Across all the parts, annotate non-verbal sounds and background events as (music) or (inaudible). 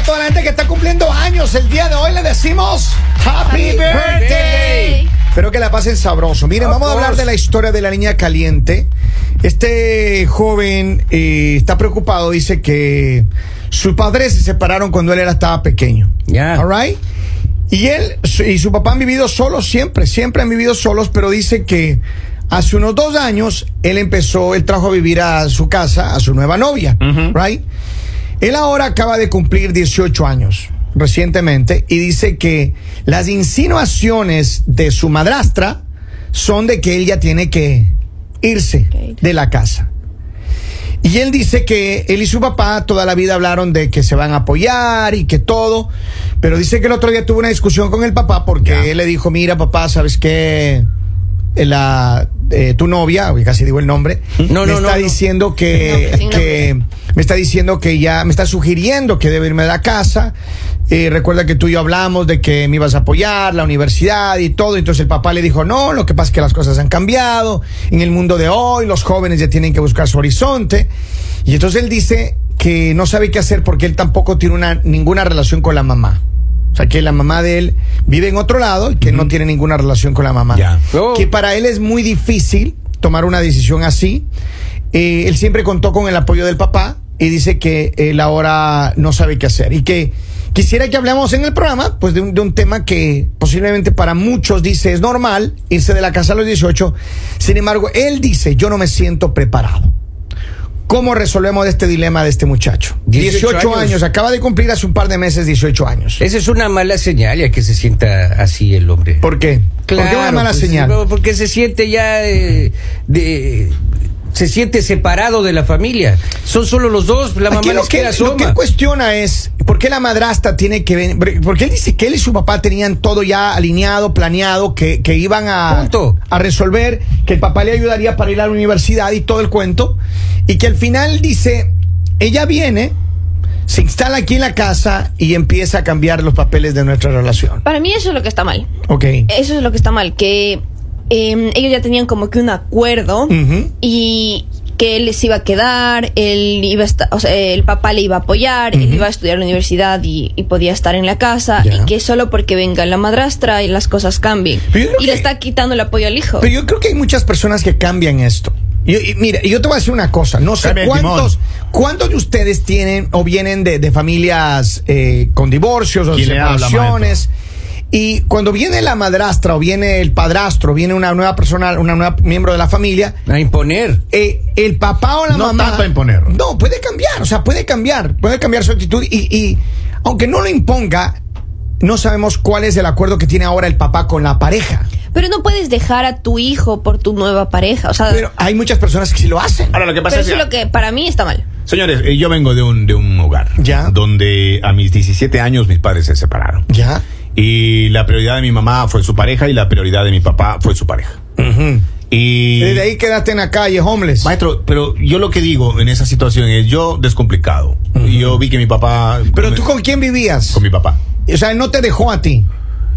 a toda la gente que está cumpliendo años. El día de hoy le decimos Happy, Birthday. Espero que la pasen sabroso. Miren, Of vamos a hablar de la historia de la niña caliente. Este joven eh, está preocupado, dice que sus padres se separaron cuando él era, estaba pequeño. All right? Y él y su papá han vivido solos siempre, siempre han vivido solos, pero dice que hace unos dos años él empezó, él trajo a vivir a su casa a su nueva novia, right? Él ahora acaba de cumplir 18 años recientemente y dice que las insinuaciones de su madrastra son de que él ya tiene que irse de la casa. Y él dice que él y su papá toda la vida hablaron de que se van a apoyar y que todo, pero dice que el otro día tuvo una discusión con el papá porque él le dijo, mira papá, ¿sabes qué? La, eh, tu novia, casi digo el nombre, No, me no, está no, no. diciendo que, que me está diciendo que ya, me está sugiriendo que debo irme de la casa. Eh, recuerda que tú y yo hablamos de que me ibas a apoyar, la universidad y todo. Entonces el papá le dijo, no, lo que pasa es que las cosas han cambiado. En el mundo de hoy, los jóvenes ya tienen que buscar su horizonte. Y entonces él dice que no sabe qué hacer porque él tampoco tiene una, ninguna relación con la mamá. O sea, que la mamá de él vive en otro lado y que no tiene ninguna relación con la mamá. Oh. Que para él es muy difícil tomar una decisión así. Eh, él siempre contó con el apoyo del papá y dice que él ahora no sabe qué hacer y que quisiera que hablemos en el programa pues de un, de un tema que posiblemente para muchos dice es normal irse de la casa a los 18 sin embargo él dice yo no me siento preparado ¿Cómo resolvemos este dilema de este muchacho? 18 18, años. años. acaba de cumplir hace un par de meses 18 años. Esa es una mala señal ya que se sienta así el hombre. ¿Por qué? ¿Por qué una mala pues, señal? Porque se siente ya eh, de, se siente separado de la familia. Son solo los dos, la mamá lo que, lo que él cuestiona es por qué la madrastra tiene que venir. Porque él dice que él y su papá tenían todo ya alineado, planeado, que, que iban a, Punto. a resolver, que el papá le ayudaría para ir a la universidad y todo el cuento. Y que al final dice: ella viene, se instala aquí en la casa y empieza a cambiar los papeles de nuestra relación. Para mí eso es lo que está mal. Ok. Eso es lo que está mal, que eh, ellos ya tenían como que un acuerdo y que él les iba a quedar, él iba a estar, o sea, el papá le iba a apoyar, él iba a estudiar en la universidad y, y podía estar en la casa Ya. y que solo porque venga la madrastra y las cosas cambien. Yo Y le está quitando el apoyo al hijo. Pero yo creo que hay muchas personas que cambian esto. Y, y mira, yo te voy a decir una cosa, no sé Cambia cuántos, cuántos de ustedes tienen o vienen de, de familias eh, con divorcios o ¿Quién le habla, separaciones. Y cuando viene la madrastra o viene el padrastro, viene una nueva persona, una nueva miembro de la familia, A imponer. eh, el papá o la No mamá. tanto a imponer. No, puede cambiar, o sea, puede cambiar, puede cambiar su actitud. Y, y aunque no lo imponga, no sabemos cuál es el acuerdo que tiene ahora el papá con la pareja. Pero no puedes dejar a tu hijo por tu nueva pareja. O sea, Pero hay muchas personas que sí lo hacen. Ahora lo que pasa pero es eso que, es lo que para mí está mal. señores, eh, yo vengo de un, de un hogar Ya. donde a mis 17 años mis padres se separaron. Ya. Y la prioridad de mi mamá fue su pareja y la prioridad de mi papá fue su pareja. Y Y desde ahí quedaste en la calle, homeless. Maestro, pero yo lo que digo en esa situación es yo descomplicado. Yo vi que mi papá Pero tú con quién vivías? con mi papá. O sea, él no te dejó a ti.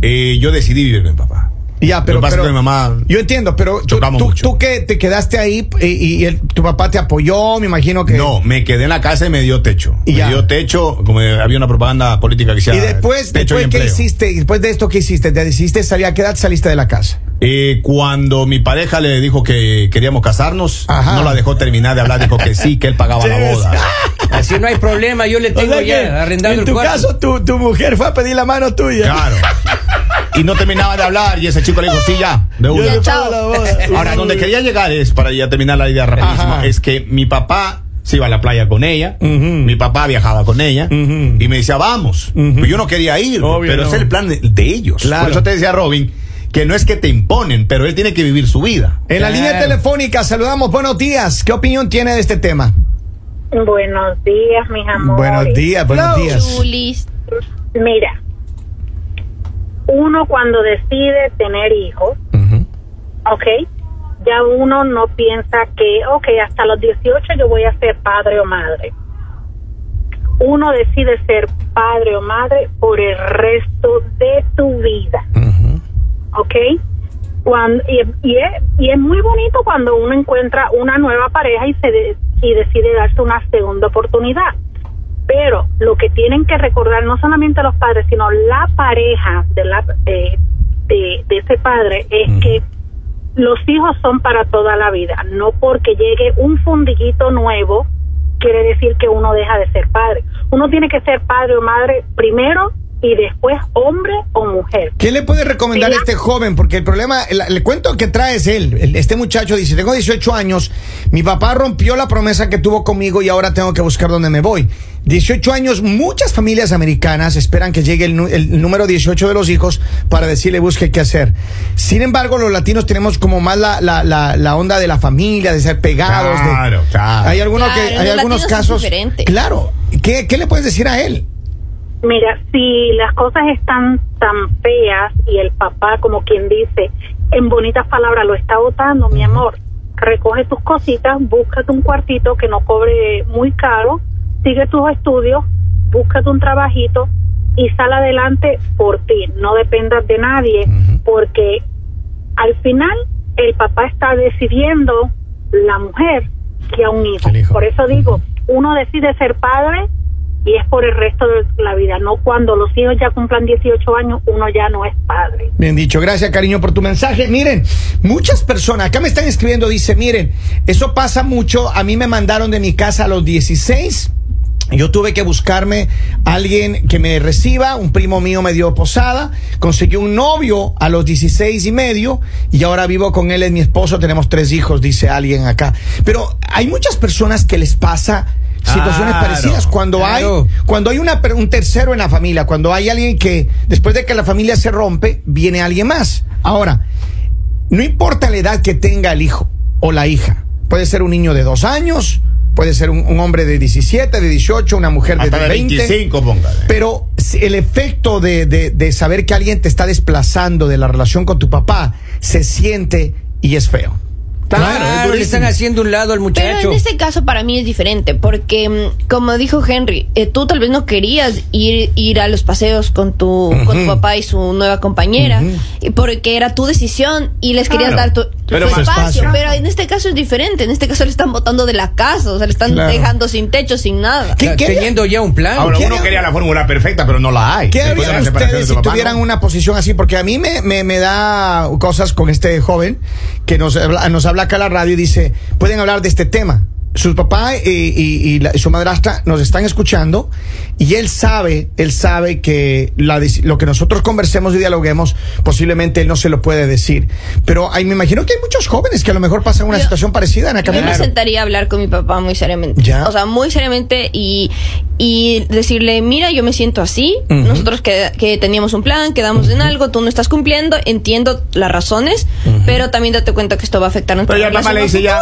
Eh, yo decidí vivir con mi papá. Ya, pero, mi mamá yo entiendo, pero tú, chocamos tú, mucho. tú que te quedaste ahí y, y el- tu papá te apoyó, me imagino que. No, me quedé en la casa y me dio techo. Y me ya. dio techo, como había una propaganda política que decía Y después, techo después y ¿qué hiciste? Y Después de esto, ¿qué hiciste? ¿Te decidiste salir? ¿A qué edad saliste de la casa? Eh, cuando mi pareja le dijo que queríamos casarnos, Ajá. no la dejó terminar de hablar, dijo que sí, que él pagaba la boda. (laughs) Así no hay problema, yo le O tengo sea que, ya arrendado en el tu cuarto. caso, tu, tu mujer fue a pedir la mano tuya. Claro. (laughs) Y no terminaba de hablar y ese chico le dijo, sí, ya, de una. Ahora, donde quería llegar es, para ya terminar la idea rapidísimo, Ajá. es que mi papá se iba a la playa con ella, mi papá viajaba con ella y me decía, vamos. Pero yo no quería ir, Obvio pero no. ese es el plan de, de ellos. Claro. Por eso te decía Robin, que no es que te imponen, pero él tiene que vivir su vida. En la línea telefónica saludamos. Buenos días. ¿Qué opinión tiene de este tema? Buenos días, mis amores. Buenos días, buenos Hello, días. Julis. Mira, uno cuando decide tener hijos. ¿ok? Ya uno no piensa que, ok, hasta los 18 yo voy a ser padre o madre. Uno decide ser padre o madre por el resto de tu vida, Ujú. ¿ok? Cuando, y, y es, y es muy bonito cuando uno encuentra una nueva pareja y, se de- y decide darse una segunda oportunidad. Pero lo que tienen que recordar no solamente los padres, sino la pareja de, la, eh, de, de ese padre es que los hijos son para toda la vida. No porque llegue un fundiguito nuevo quiere decir que uno deja de ser padre. Uno tiene que ser padre o madre primero y después hombre o mujer. ¿Qué le puede recomendar a este joven? Porque el problema, el, el cuento que trae es él. El- Este muchacho dice, tengo 18 años, mi papá rompió la promesa que tuvo conmigo y ahora tengo que buscar dónde me voy. 18 años, muchas familias americanas esperan que llegue el, número 18 de los hijos para decirle busque qué hacer. Sin embargo, los latinos tenemos como más la, la, la, la onda de la familia, de ser pegados. de- Claro, claro. Hay algunos Claro, que, hay algunos casos. Claro. ¿Qué, ¿Qué le puedes decir a él? Mira, si las cosas están tan feas y el papá, como quien dice, en bonitas palabras lo está votando, mi amor, recoge tus cositas, búscate un cuartito que no cobre muy caro, sigue tus estudios, búscate un trabajito y sal adelante por ti, no dependas de nadie, porque al final el papá está decidiendo la mujer que a un hijo. Por eso digo, uno decide ser padre y es por el resto de la vida, no cuando los hijos ya cumplan 18 años, uno ya no es padre. Bien dicho, gracias cariño por tu mensaje. Miren, muchas personas, acá me están escribiendo, dice, miren, eso pasa mucho, a mí me mandaron de mi casa a los 16. Yo tuve que buscarme a alguien que me reciba, un primo mío me dio posada, conseguí un novio a los 16 y medio y ahora vivo con él, es mi esposo, tenemos tres hijos, dice alguien acá. Pero hay muchas personas que les pasa situaciones Claro, parecidas cuando claro. hay cuando hay una, un tercero en la familia, cuando hay alguien que después de que la familia se rompe, viene alguien más. Ahora, no importa la edad que tenga el hijo o la hija, puede ser un niño de dos años, puede ser un, un hombre de 17, de 18, una mujer de, Hasta de 20. 25, póngale. Pero el efecto de, de- de saber que alguien te está desplazando de la relación con tu papá se siente y es feo. Claro, Claro, es le están haciendo un lado al Pero muchacho. en este caso para mí es diferente, porque mm, como dijo Henry, eh, tú tal vez no querías ir, ir a los paseos con tu, con tu papá y su nueva compañera, y porque era tu decisión y les querías dar tu, Pero espacio. Pero en este caso es diferente, en este caso le están botando de la casa, o sea, le están Claro. dejando sin techo, sin nada. ¿Qué- qué- Teniendo ya un plan. Ahora, ¿qué uno quería la fórmula perfecta, pero no la hay. ¿Qué harían ustedes de si papá, tuvieran ¿no? una posición así? Porque a mí me, me, me da cosas con este joven que nos, habla- nos habla acá a la radio y dice, pueden hablar de este tema. Su papá y, y- y la- y su madrastra nos están escuchando y él sabe, él sabe que la lo que nosotros conversemos y dialoguemos, posiblemente él no se lo puede decir. Pero me imagino que hay muchos jóvenes que a lo mejor pasan una Yo- situación parecida en la Yo me sentaría a hablar con mi papá muy seriamente. Ya. O sea, muy seriamente y, y decirle, mira, yo me siento así. Ujú. Nosotros que, que teníamos un plan, quedamos en algo, tú no estás cumpliendo, entiendo las razones, pero también date cuenta que esto va a afectar nuestra Pero relación le a dice ya,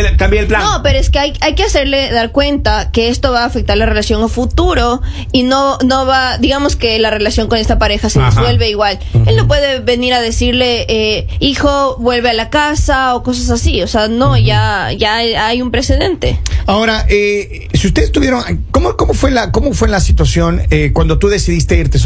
el- cambie el plan. No, pero es que hay, hay que hacerle dar cuenta que esto va a afectar la relación a futuro y no, no va, digamos que la relación con esta pareja se Ajá. disuelve igual. Él no puede venir a decirle, eh, hijo, vuelve a la casa o cosas así. O sea, no, ya, ya hay- un precedente. Ahora, eh, si ustedes tuvieron, ¿cómo, cómo fue la, cómo fue la situación eh, cuando tú decidiste irte?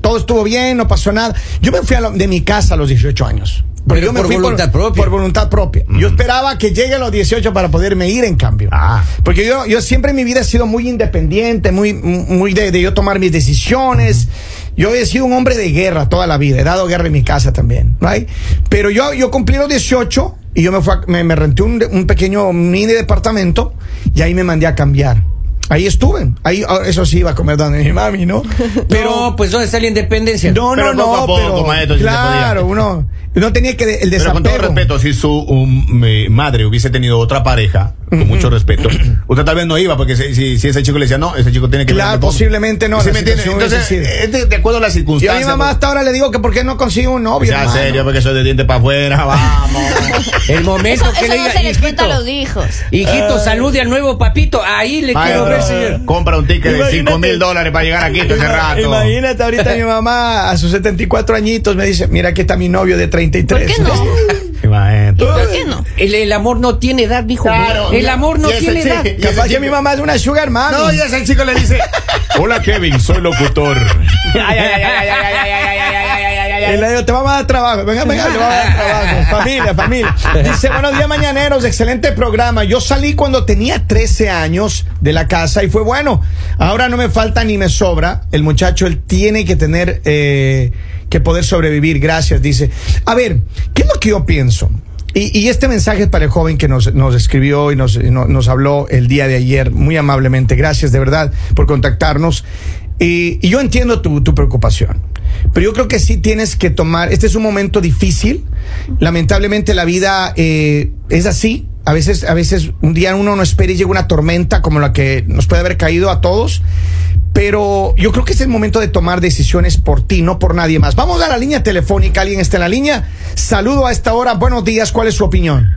Todo estuvo bien, no pasó nada. Yo me fui a lo- de mi casa a los 18 años. Pero yo me por fui voluntad propia. Por voluntad propia. Yo esperaba que llegue a los 18 para poderme ir, en cambio. Ah. Porque yo, yo siempre en mi vida he sido muy independiente, muy, muy de, de yo tomar mis decisiones. Yo he sido un hombre de guerra toda la vida. He dado guerra en mi casa también, right? Pero yo, yo cumplí los 18 y yo me, fui a- me, me renté un, un pequeño mini departamento y ahí me mandé a cambiar. Ahí estuve. Ahí, ah, eso sí, iba a comer donde mi mami, ¿no? (laughs) Pero, pues, ¿dónde está la independencia? No, Pero no, poco a no, poco, pero maestro, claro, uno, uno tenía que el Pero con todo desapego. respeto, si su um, mi madre hubiese tenido otra pareja, con mucho respeto, (clears throat) usted tal vez no iba, porque si, si, si ese chico le decía, no, ese chico tiene que Claro, de poco". posiblemente no, ¿Sí me entiende? Entonces, es de, de acuerdo a las Y a circunstancias. mi mamá pues. hasta ahora le digo que por qué no consigue un novio. hermano? serio, porque soy de diente para afuera, (laughs) vamos. El momento Eso, que eso le no diga, se les cuenta a hijito, los hijos. hijito, salude al nuevo papito. Ahí le quiero Maestro, ver, señor. compra un ticket de Imagínate. 5 mil dólares para llegar aquí ese rato. Imagínate ahorita mi mamá a sus 74 añitos me dice, mira aquí está mi novio de 33. ¿Por qué no? (laughs) Imagínate. ¿Por qué no? El, el amor no tiene edad, dijo. Claro. el amor no tiene edad. Capaz que mi mamá es una sugar mami. No, y ese chico le dice, hola Kevin, soy locutor. Ay, ay, ay, ay, ay, ay, ay, ay, ay, ay, ay, ay, ay, ay, ay, ay. Y le digo, te vamos a dar trabajo. Venga, venga, te vamos a dar trabajo. Familia, familia. Dice, buenos días, mañaneros. Excelente programa. Yo salí cuando tenía 13 años de la casa y fue bueno. Ahora no me falta ni me sobra. El muchacho, él tiene que tener eh, que poder sobrevivir. Gracias, dice. A ver, ¿qué es lo que yo pienso? Y, este mensaje es para el joven que nos, nos escribió y nos, no- nos habló el día de ayer muy amablemente. Gracias de verdad por contactarnos. Y, yo entiendo tu, tu preocupación, pero yo creo que sí tienes que tomar, este es un momento difícil, lamentablemente la vida eh, es así, a veces, a veces un día uno no espera y llega una tormenta como la que nos puede haber caído a todos, pero yo creo que es el momento de tomar decisiones por ti, no por nadie más. Vamos a la línea telefónica, alguien está en la línea, saludo a esta hora, buenos días, ¿cuál es su opinión?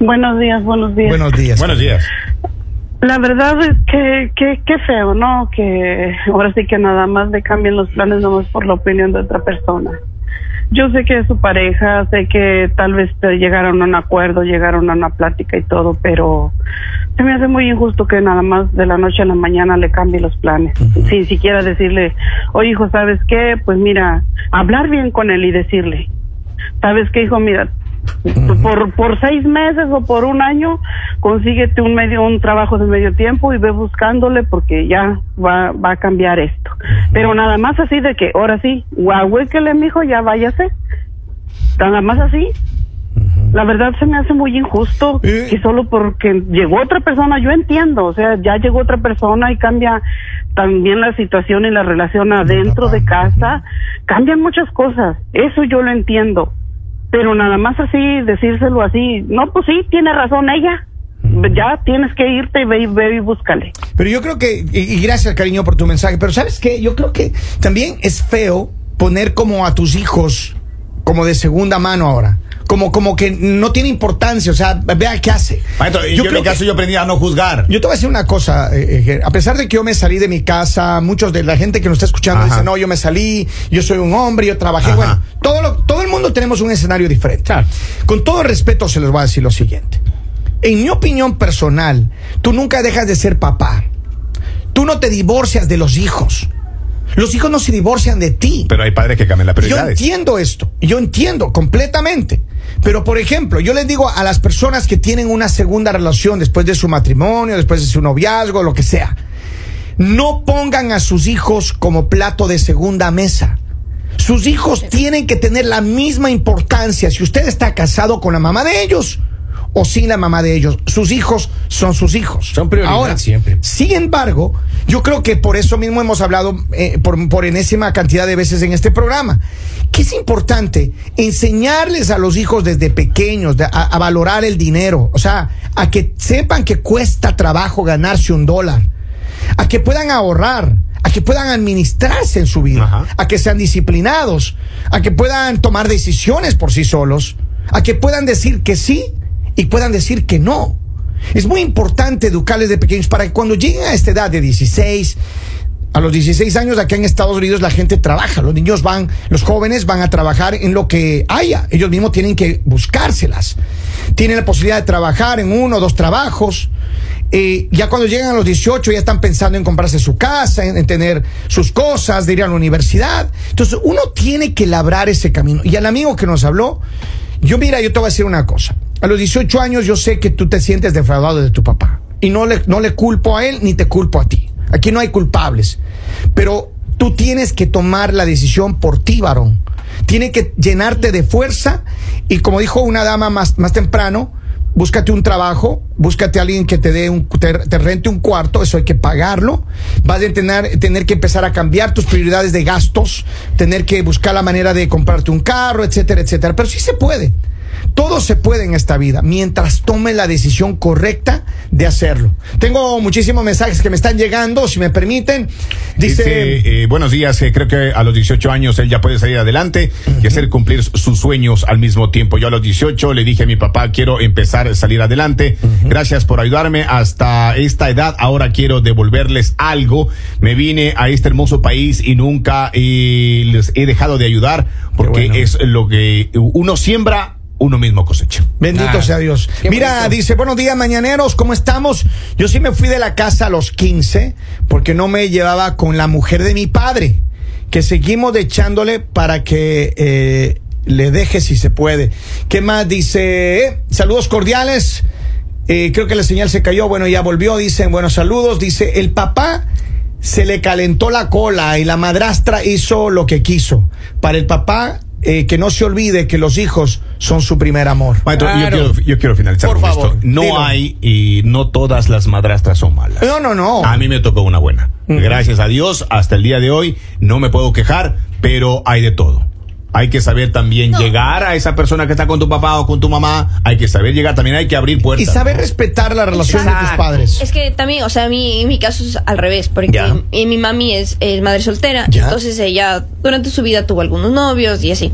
Buenos días, buenos días. Buenos días. Buenos días. La verdad es que, que, que feo, ¿no? Que ahora sí que nada más le cambien los planes nomás por la opinión de otra persona. Yo sé que es su pareja, sé que tal vez llegaron a un acuerdo, llegaron a una plática y todo, pero se me hace muy injusto que nada más de la noche a la mañana le cambie los planes. Sin siquiera decirle, oye hijo, ¿sabes qué? Pues mira, hablar bien con él y decirle, ¿sabes qué hijo? Mira, por, por seis meses o por un año, consíguete un medio, un trabajo de medio tiempo y ve buscándole porque ya va, va a cambiar esto. Pero nada más así de que, ahora sí, guahuéquele, mijo, ya váyase. Nada más así. La verdad se me hace muy injusto Eh. que solo porque llegó otra persona, yo entiendo, o sea, ya llegó otra persona y cambia también la situación y la relación adentro de casa, cambian muchas cosas, eso yo lo entiendo, pero nada más así, decírselo así, no, pues sí, tiene razón ella, ya tienes que irte y ve, y ve y búscale. Pero yo creo que, y, y gracias cariño por tu mensaje, pero ¿sabes qué? Yo creo que también es feo poner como a tus hijos como de segunda mano ahora. Como, como que no tiene importancia, o sea, vea qué hace. Maestro, yo, en mi caso yo aprendí a no juzgar. Yo te voy a decir una cosa, eh, eh, a pesar de que yo me salí de mi casa, muchos de la gente que nos está escuchando Ajá. dice, no, yo me salí, yo soy un hombre, yo trabajé, Ajá. bueno, todo, lo- todo el mundo tenemos un escenario diferente. Con todo respeto se les voy a decir lo siguiente. En mi opinión personal, tú nunca dejas de ser papá. Tú no te divorcias de los hijos. Los hijos no se divorcian de ti. Pero hay padres que cambian las Yo prioridades. entiendo esto, yo entiendo completamente. Pero, por ejemplo, yo les digo a las personas que tienen una segunda relación después de su matrimonio, después de su noviazgo, lo que sea, no pongan a sus hijos como plato de segunda mesa. Sus hijos tienen que tener la misma importancia si usted está casado con la mamá de ellos o sin la mamá de ellos. Sus hijos son sus hijos. Son prioridad Ahora, siempre. Sin embargo, yo creo que por eso mismo hemos hablado eh, por, por enésima cantidad de veces en este programa, que es importante enseñarles a los hijos desde pequeños de- a, a valorar el dinero, o sea, a que sepan que cuesta trabajo ganarse un dólar, a que puedan ahorrar, a que puedan administrarse en su vida, Ajá. a que sean disciplinados, a que puedan tomar decisiones por sí solos, a que puedan decir que sí y puedan decir que no. Es muy importante educarles de pequeños para que cuando lleguen a esta edad de 16, a los 16 años acá en Estados Unidos la gente trabaja, los niños van, los jóvenes van a trabajar en lo que haya, ellos mismos tienen que buscárselas, tienen la posibilidad de trabajar en uno o dos trabajos, eh, ya cuando llegan a los 18 ya están pensando en comprarse su casa, en, en tener sus cosas, de ir a la universidad, entonces uno tiene que labrar ese camino. Y al amigo que nos habló, yo mira, yo te voy a decir una cosa, a los 18 años yo sé que tú te sientes defraudado de tu papá, y no le, no le culpo a él ni te culpo a ti. Aquí no hay culpables. Pero tú tienes que tomar la decisión por ti, varón. Tiene que llenarte de fuerza y como dijo una dama más, más temprano, búscate un trabajo, búscate a alguien que te dé un, te, te rente un cuarto, eso hay que pagarlo. Vas a tener, tener que empezar a cambiar tus prioridades de gastos, tener que buscar la manera de comprarte un carro, etcétera, etcétera. Pero sí se puede. Todo se puede en esta vida mientras tome la decisión correcta de hacerlo. Tengo muchísimos mensajes que me están llegando, si me permiten. Dice, Dice, eh, buenos días, eh, creo que a los 18 años él ya puede salir adelante y hacer cumplir sus sueños al mismo tiempo. Yo a los 18 le dije a mi papá, quiero empezar a salir adelante. Gracias por ayudarme hasta esta edad. Ahora quiero devolverles algo. Me vine a este hermoso país y nunca eh, les he dejado de ayudar porque bueno. es lo que uno siembra, uno mismo cosecha. Bendito Ah, sea Dios. Mira, bonito. dice, buenos días, mañaneros, ¿cómo estamos? Yo sí me fui de la casa a los 15 porque no me llevaba con la mujer de mi padre. que seguimos echándole para que eh, le deje si se puede. ¿Qué más dice? Eh, saludos cordiales. Eh, creo que la señal se cayó. Bueno, ya volvió. Dicen, buenos saludos. Dice, el papá se le calentó la cola y la madrastra hizo lo que quiso. Para el papá, eh, que no se olvide que los hijos son su primer amor. Maestro, Claro. yo, quiero, yo quiero finalizar Por con favor, esto. No dilo. hay y no todas las madrastras son malas. No, no, no. A mí me tocó una buena. Gracias a Dios, hasta el día de hoy no me puedo quejar, pero hay de todo. Hay que saber también No. llegar a esa persona que está con tu papá o con tu mamá. Hay que saber llegar, también hay que abrir Y puertas. saber respetar la relación de tus padres. Es que también, o sea, a mí, en mi caso es al revés, porque Ya. mi, mi mami es, es madre soltera, Ya. entonces ella durante su vida tuvo algunos novios y así.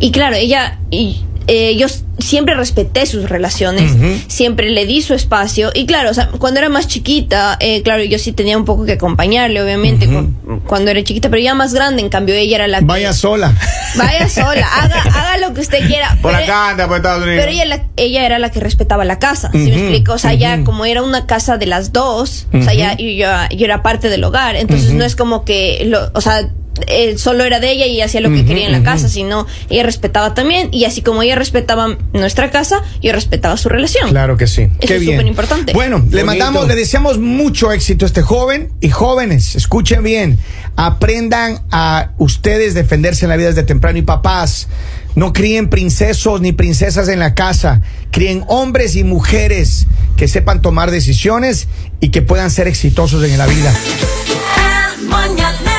Y claro, ella, y, eh, yo siempre respeté sus relaciones, siempre le di su espacio y claro, o sea, cuando era más chiquita, eh, claro, yo sí tenía un poco que acompañarle, obviamente, cu- cuando era chiquita, pero ya más grande, en cambio, ella era la que... Vaya sola. Vaya sola, (laughs) haga, haga lo que usted quiera. Por pero- acá anda, por Estados Unidos. pero ella, la- ella era la que respetaba la casa, ¿sí me explico? O sea, ya como era una casa de las dos, o sea, ya yo, yo- yo era parte del hogar, entonces no es como que, lo, o sea, eh, solo era de ella y hacía lo que quería en la casa, sino ella respetaba también, y así como ella respetaba nuestra casa, yo respetaba su relación. Claro que sí. Eso Qué es bien. superimportante. Bueno, le mandamos, le deseamos mucho éxito a este joven y jóvenes. Escuchen bien. Aprendan a ustedes defenderse en la vida desde temprano y papás. No críen princesos ni princesas en la casa. Críen hombres y mujeres que sepan tomar decisiones y que puedan ser exitosos en la vida. El mañanero